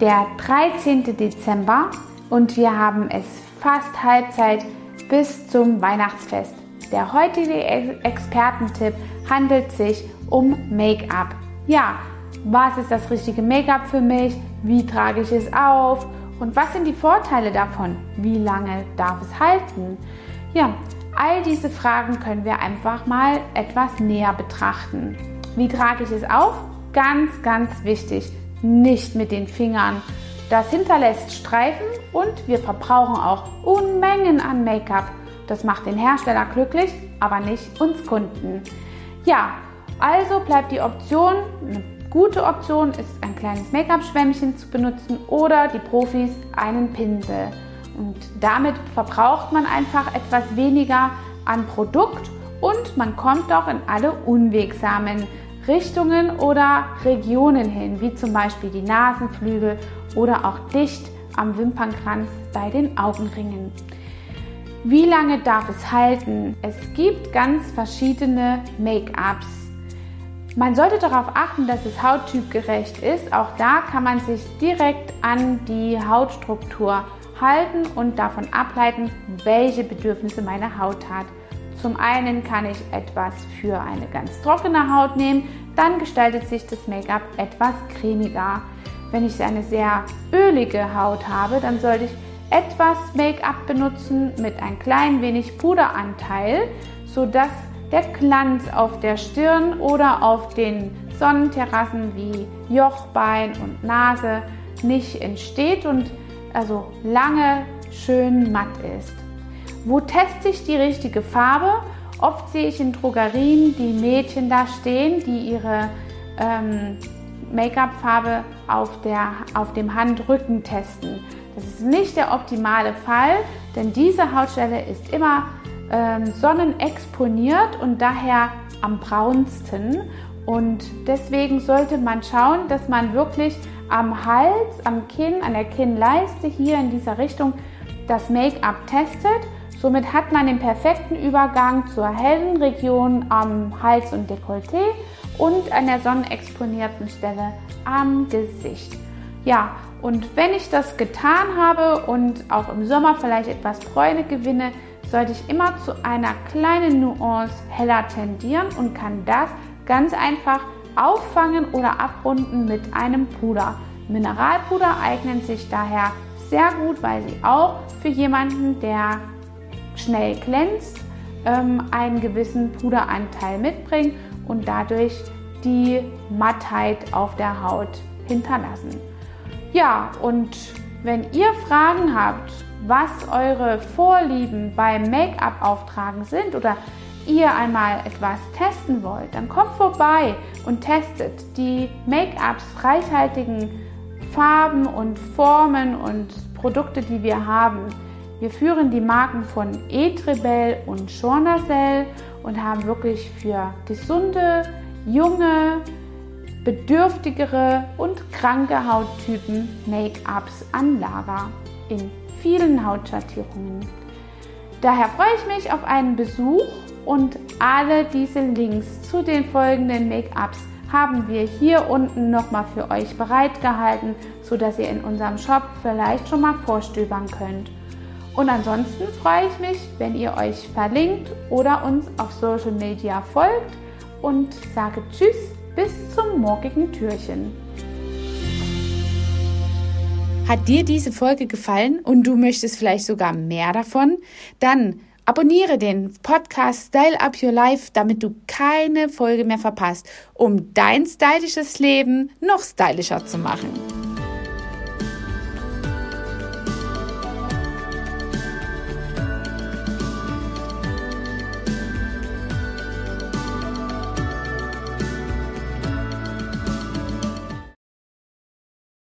der 13. Dezember und wir haben es fast Halbzeit bis zum Weihnachtsfest. Der heutige Expertentipp handelt sich um Make-up. Ja, was ist das richtige Make-up für mich? Wie trage ich es auf? Und was sind die Vorteile davon? Wie lange darf es halten? Ja, all diese Fragen können wir einfach mal etwas näher betrachten. Wie trage ich es auf? Ganz, ganz wichtig, nicht mit den Fingern. Das hinterlässt Streifen und wir verbrauchen auch Unmengen an Make-up. Das macht den Hersteller glücklich, aber nicht uns Kunden. Ja, also bleibt die Option, eine gute Option ist ein kleines Make-up-Schwämmchen zu benutzen oder die Profis einen Pinsel. Und damit verbraucht man einfach etwas weniger an Produkt und man kommt auch in alle unwegsamen Richtungen oder Regionen hin, wie zum Beispiel die Nasenflügel oder auch dicht am Wimpernkranz bei den Augenringen. Wie lange darf es halten? Es gibt ganz verschiedene Make-ups. Man sollte darauf achten, dass es hauttypgerecht ist. Auch da kann man sich direkt an die Hautstruktur halten und davon ableiten, welche Bedürfnisse meine Haut hat. Zum einen kann ich etwas für eine ganz trockene Haut nehmen, dann gestaltet sich das Make-up etwas cremiger. Wenn ich eine sehr ölige Haut habe, dann sollte ich etwas Make-up benutzen mit ein klein wenig Puderanteil, sodass der Glanz auf der Stirn oder auf den Sonnenterrassen wie Jochbein und Nase nicht entsteht und also lange schön matt ist. Wo teste ich die richtige Farbe? Oft sehe ich in Drogerien die Mädchen da stehen, die ihre ähm, Make-up-Farbe auf, auf dem Handrücken testen. Das ist nicht der optimale Fall, denn diese Hautstelle ist immer ähm, sonnenexponiert und daher am braunsten. Und deswegen sollte man schauen, dass man wirklich am Hals, am Kinn, an der Kinnleiste hier in dieser Richtung das Make-up testet. Somit hat man den perfekten Übergang zur hellen Region am Hals und Dekolleté und an der sonnenexponierten Stelle am Gesicht. Ja, und wenn ich das getan habe und auch im Sommer vielleicht etwas Bräune gewinne, sollte ich immer zu einer kleinen Nuance heller tendieren und kann das ganz einfach auffangen oder abrunden mit einem Puder. Mineralpuder eignen sich daher sehr gut, weil sie auch für jemanden, der schnell glänzt, ähm, einen gewissen Puderanteil mitbringen und dadurch die Mattheit auf der Haut hinterlassen. Ja, und wenn ihr Fragen habt, was eure Vorlieben beim Make-up-Auftragen sind oder ihr einmal etwas testen wollt, dann kommt vorbei und testet die Make-ups reichhaltigen Farben und Formen und Produkte, die wir haben. Wir führen die Marken von Etrebel und Schornacell und haben wirklich für gesunde, junge, bedürftigere und kranke Hauttypen Make-ups an Lager in vielen Hautschattierungen. Daher freue ich mich auf einen Besuch und alle diese Links zu den folgenden Make-ups haben wir hier unten nochmal für euch bereitgehalten, sodass ihr in unserem Shop vielleicht schon mal vorstöbern könnt. Und ansonsten freue ich mich, wenn ihr euch verlinkt oder uns auf Social Media folgt und sage Tschüss bis zum morgigen Türchen. Hat dir diese Folge gefallen und du möchtest vielleicht sogar mehr davon? Dann abonniere den Podcast Style Up Your Life, damit du keine Folge mehr verpasst, um dein stylisches Leben noch stylischer zu machen.